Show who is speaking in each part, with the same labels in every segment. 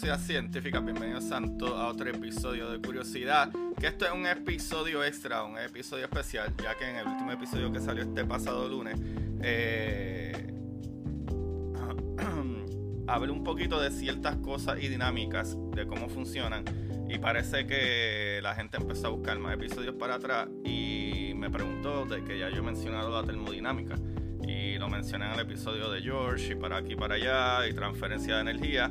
Speaker 1: Curiosidad Científica, bienvenidos Santo a otro episodio de Curiosidad. Que esto es un episodio extra, un episodio especial, ya que en el último episodio que salió este pasado lunes, eh, hablé un poquito de ciertas cosas y dinámicas de cómo funcionan. Y parece que la gente empezó a buscar más episodios para atrás y me preguntó de que ya yo he mencionado la termodinámica y lo mencioné en el episodio de George y para aquí para allá y transferencia de energía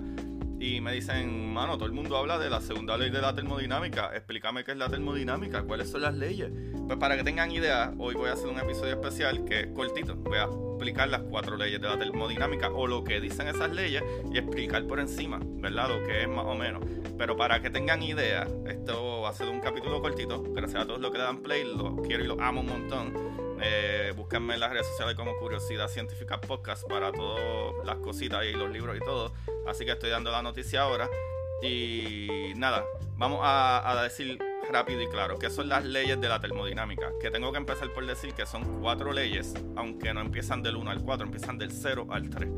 Speaker 1: y me dicen, mano, todo el mundo habla de la segunda ley de la termodinámica, explícame qué es la termodinámica, cuáles son las leyes. Pues para que tengan idea, hoy voy a hacer un episodio especial que es cortito, voy a explicar las cuatro leyes de la termodinámica o lo que dicen esas leyes y explicar por encima, ¿verdad? Lo que es más o menos. Pero para que tengan idea, esto va a ser un capítulo cortito, gracias a todos los que le dan play, los quiero y los amo un montón. Eh, búsquenme en las redes sociales como Curiosidad Científica Podcast para todas las cositas y los libros y todo. Así que estoy dando la noticia ahora. Y nada, vamos a, decir rápido y claro qué son las leyes de la termodinámica. Que tengo que empezar por decir que son cuatro leyes, aunque no empiezan del 1 al 4, empiezan del 0 al 3.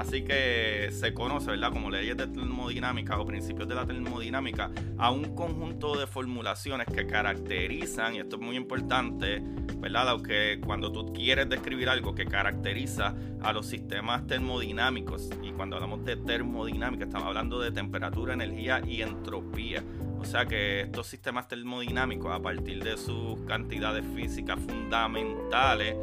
Speaker 1: Así que se conoce, ¿verdad? Como leyes de termodinámica o principios de la termodinámica a un conjunto de formulaciones que caracterizan, y esto es muy importante, ¿verdad? Aunque cuando tú quieres describir algo que caracteriza a los sistemas termodinámicos, y cuando hablamos de termodinámica estamos hablando de temperatura, energía y entropía. O sea que estos sistemas termodinámicos, a partir de sus cantidades físicas fundamentales,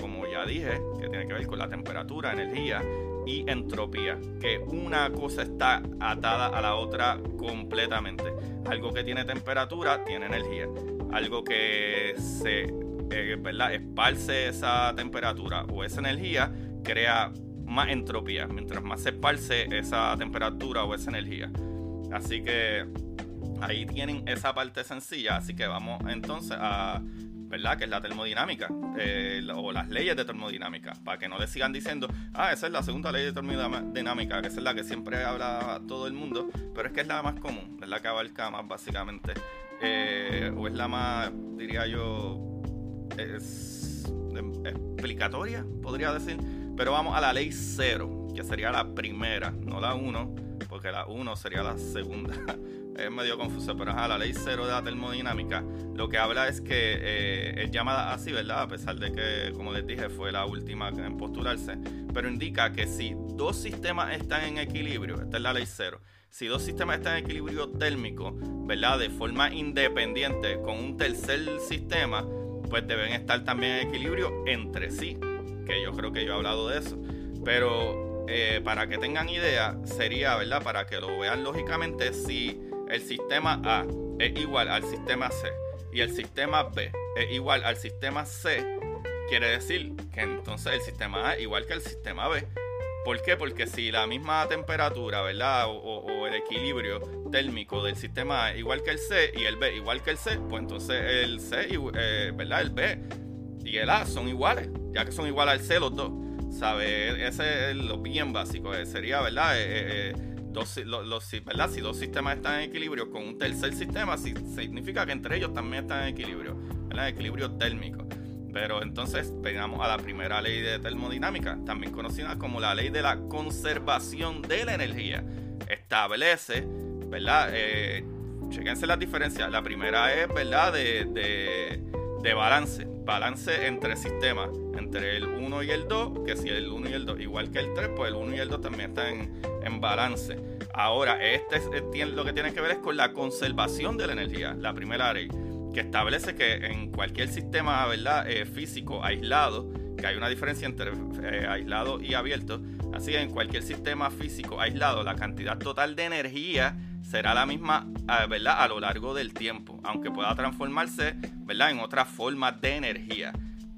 Speaker 1: como ya dije, que tiene que ver con la temperatura, energía y entropía, que una cosa está atada a la otra completamente. Algo que tiene temperatura tiene energía. Algo que se eh, ¿verdad? esparce esa temperatura o esa energía crea más entropía, mientras más se esparce esa temperatura o esa energía. Así que ahí tienen esa parte sencilla, así que vamos entonces a ¿verdad? Que es la termodinámica, eh, o las leyes de termodinámica, para que no le sigan diciendo, ah, esa es la segunda ley de termodinámica, que esa es la que siempre habla todo el mundo, pero es que es la más común, es la que abarca más básicamente, eh, o es la más, diría yo, es, explicatoria, podría decir, pero vamos a la ley cero, que sería la primera, no la uno, porque la uno sería la segunda. Es medio confuso, pero ajá, la ley cero de la termodinámica lo que habla es que eh, es llamada así, ¿verdad? A pesar de que, como les dije, fue la última en postularse, pero indica que si dos sistemas están en equilibrio, esta es la ley cero, si dos sistemas están en equilibrio térmico, ¿verdad? De forma independiente con un tercer sistema, pues deben estar también en equilibrio entre sí, que yo creo que yo he hablado de eso, pero eh, para que tengan idea, sería, ¿verdad? Para que lo vean lógicamente, si el sistema A es igual al sistema C y el sistema B es igual al sistema C, quiere decir que entonces el sistema A es igual que el sistema B. ¿Por qué? Porque si la misma temperatura, ¿verdad? O, el equilibrio térmico del sistema A es igual que el C y el B igual que el C, pues entonces el C, eh, ¿verdad? El B y el A son iguales, ya que son iguales al C los dos. ¿Sabe? Ese es lo bien básico. Eh, sería, ¿verdad? Eh, Dos, los, ¿verdad? si dos sistemas están en equilibrio con un tercer sistema, significa que entre ellos también están en equilibrio, ¿verdad? equilibrio térmico. Pero entonces vengamos a la primera ley de termodinámica, también conocida como la ley de la conservación de la energía. Establece, ¿verdad? Eh, chequense las diferencias. La primera es, ¿verdad? De, de balance. Balance entre sistemas. Entre el 1 y el 2. Que si el 1 y el 2 igual que el 3, pues el 1 y el 2 también están en, balance. Ahora, este es, lo que tiene que ver es con la conservación de la energía. La primera ley. que establece que en cualquier sistema ¿verdad? Eh, físico aislado, que hay una diferencia entre eh, aislado y abierto, así en cualquier sistema físico aislado, la cantidad total de energía será la misma ah, ¿verdad? a lo largo del tiempo, aunque pueda transformarse ¿verdad? en otras formas de energía.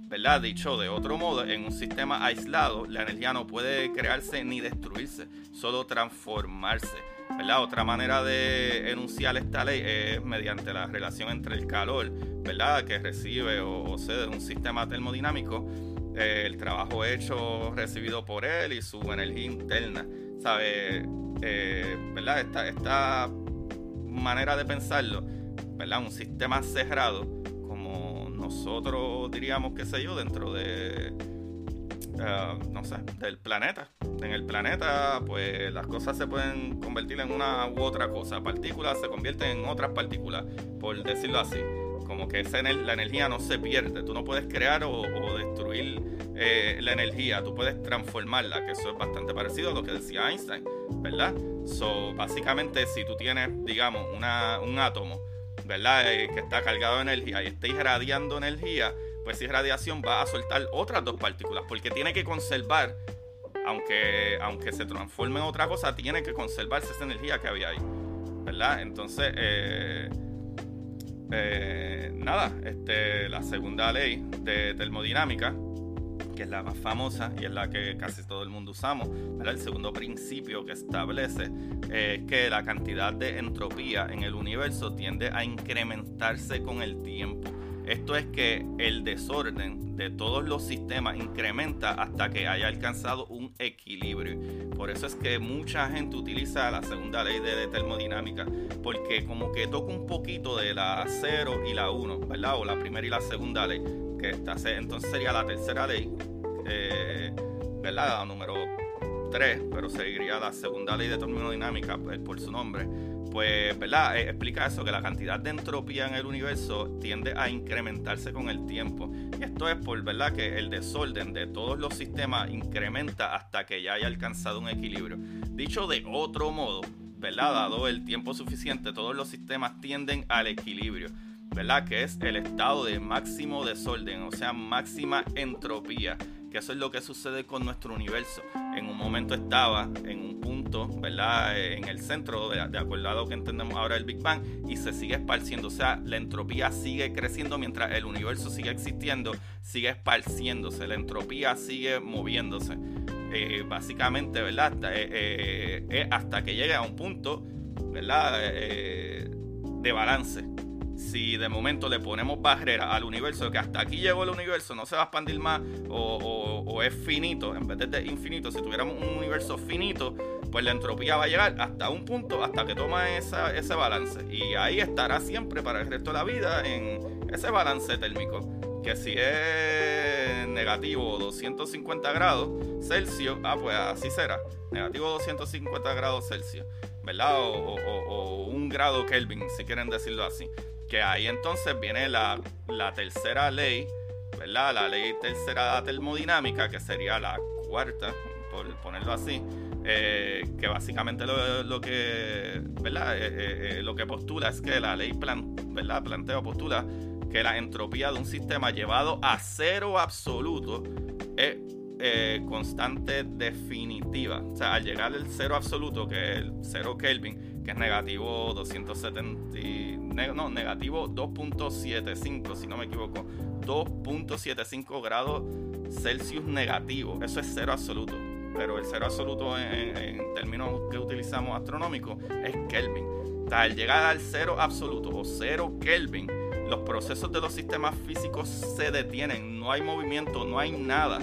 Speaker 1: ¿verdad? Dicho de otro modo, en un sistema aislado, la energía no puede crearse ni destruirse, solo transformarse. ¿verdad? Otra manera de enunciar esta ley es mediante la relación entre el calor ¿verdad? que recibe o, cede un sistema termodinámico, eh, el trabajo hecho recibido por él y su energía interna. ¿Sabe? Eh, ¿verdad? Esta, esta manera de pensarlo, ¿verdad? Un sistema cerrado, como nosotros diríamos, qué sé yo, dentro de eh, no sé, del planeta. En el planeta, pues las cosas se pueden convertir en una u otra cosa. Partículas se convierten en otras partículas, por decirlo así. Como que esa, la energía no se pierde. Tú no puedes crear o, destruir eh, la energía. Tú puedes transformarla, que eso es bastante parecido a lo que decía Einstein, ¿verdad? So, básicamente, si tú tienes, digamos, una, un átomo, ¿verdad? Eh, que está cargado de energía y está irradiando energía, pues si es radiación va a soltar otras dos partículas, porque tiene que conservar, aunque, aunque se transforme en otra cosa, tiene que conservarse esa energía que había ahí, ¿verdad? Entonces, eh, nada, este, la segunda ley de termodinámica, que es la más famosa y es la que casi todo el mundo usamos. El segundo principio que establece es que la cantidad de entropía en el universo tiende a incrementarse con el tiempo. Esto es que el desorden de todos los sistemas incrementa hasta que haya alcanzado un equilibrio. Por eso es que mucha gente utiliza la segunda ley de, termodinámica, porque como que toca un poquito de la 0 y la 1, ¿verdad? O la primera y la segunda ley, que está, entonces sería la tercera ley, eh, ¿verdad? La número 3, pero seguiría la segunda ley de termodinámica pues, por su nombre pues, ¿verdad? Eh, explica eso, que la cantidad de entropía en el universo tiende a incrementarse con el tiempo. Y esto es por, ¿verdad? Que el desorden de todos los sistemas incrementa hasta que ya haya alcanzado un equilibrio. Dicho de otro modo, ¿verdad? Dado el tiempo suficiente, todos los sistemas tienden al equilibrio. ¿verdad? Que es el estado de máximo desorden, o sea, máxima entropía que eso es lo que sucede con nuestro universo. En un momento estaba en un punto, ¿verdad? En el centro, de, acuerdo a lo que entendemos ahora el Big Bang, y se sigue esparciendo. O sea, la entropía sigue creciendo mientras el universo sigue existiendo, sigue esparciéndose, la entropía sigue moviéndose. Eh, básicamente, ¿verdad? Eh, eh, hasta que llegue a un punto, ¿verdad? de balance si de momento le ponemos barrera al universo, que hasta aquí llegó el universo, no se va a expandir más o, es finito, en vez de infinito, si tuviéramos un universo finito, pues la entropía va a llegar hasta un punto, hasta que toma esa, ese balance. Y ahí estará siempre para el resto de la vida en ese balance térmico. Que si es negativo 250 grados Celsius, ah, pues así será. Negativo 250 grados Celsius, ¿verdad? O, o un grado Kelvin, si quieren decirlo así. Que ahí entonces viene la, tercera ley, La ley tercera termodinámica, que sería la cuarta, por ponerlo así, eh, que básicamente lo, que, ¿verdad? Eh, eh, lo que postula es que la ley plan, ¿verdad? plantea o postula que la entropía de un sistema llevado a cero absoluto es constante definitiva. O sea, al llegar al cero absoluto, que es el cero Kelvin, que es negativo 270, no, negativo 2.75, si no me equivoco, 2.75 grados Celsius negativo, eso es cero absoluto, pero el cero absoluto en, términos que utilizamos astronómicos es Kelvin. al llegar al cero absoluto o cero Kelvin, los procesos de los sistemas físicos se detienen, no hay movimiento, no hay nada.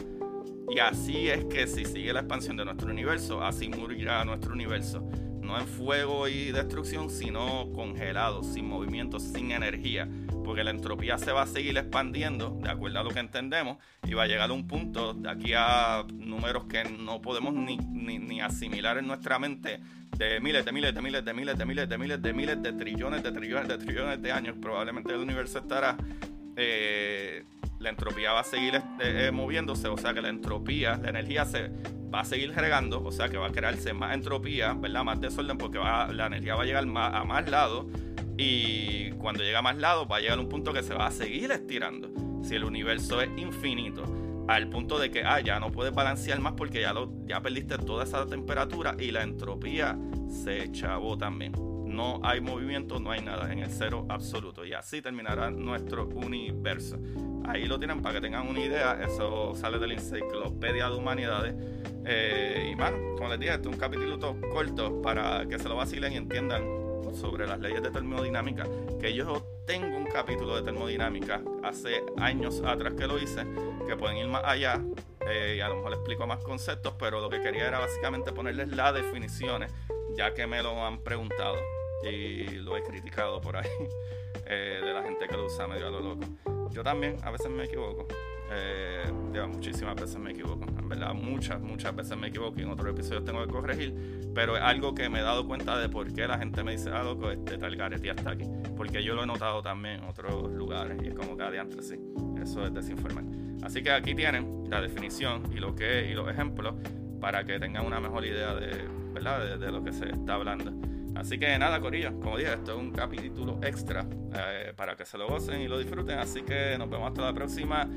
Speaker 1: Y así es que si sigue la expansión de nuestro universo, así morirá nuestro universo no en fuego y destrucción, sino congelado, sin movimiento, sin energía, porque la entropía se va a seguir expandiendo, de acuerdo a lo que entendemos, y va a llegar a un punto de aquí a números que no podemos ni, ni, asimilar en nuestra mente de miles, de miles, de miles, de miles, de miles, de miles, de miles, de trillones, de trillones, de trillones de años. Probablemente el universo estará... Eh, la entropía va a seguir este, eh, moviéndose, o sea que la entropía, la energía se va a seguir regando, o sea que va a crearse más entropía, ¿verdad? Más desorden porque va, la energía va a llegar más, a más lados Y cuando llega a más lados va a llegar a un punto que se va a seguir estirando. Si el universo es infinito, al punto de que ah, ya no puedes balancear más porque ya, lo, ya perdiste toda esa temperatura y la entropía se chavó también. No hay movimiento, no hay nada en el cero absoluto. Y así terminará nuestro universo. Ahí lo tienen para que tengan una idea. Eso sale de la Enciclopedia de Humanidades. Eh, y bueno, como les dije, este es un capítulo corto para que se lo vacilen y entiendan sobre las leyes de termodinámica. Que yo tengo un capítulo de termodinámica hace años atrás que lo hice, que pueden ir más allá. Eh, y a lo mejor explico más conceptos, pero lo que quería era básicamente ponerles las definiciones, ya que me lo han preguntado y lo he criticado por ahí, eh, de la gente que lo usa medio a lo loco. Yo también a veces me equivoco. Eh, muchísimas veces me equivoco. En verdad, muchas, muchas veces me equivoco y en otros episodios tengo que corregir. Pero es algo que me he dado cuenta de por qué la gente me dice, ah, loco, este tal garete hasta aquí. Porque yo lo he notado también en otros lugares y es como cada día entre sí. Eso es desinformar. Así que aquí tienen la definición y lo que y los ejemplos para que tengan una mejor idea de, ¿verdad? de lo que se está hablando. Así que nada, Corillo, como dije, esto es un capítulo extra eh, para que se lo gocen y lo disfruten. Así que nos vemos hasta la próxima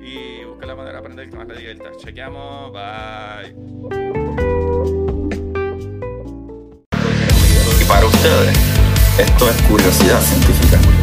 Speaker 1: y busquen la manera de aprender que más les divierta. Chequeamos, bye.
Speaker 2: Y para ustedes, esto es curiosidad científica.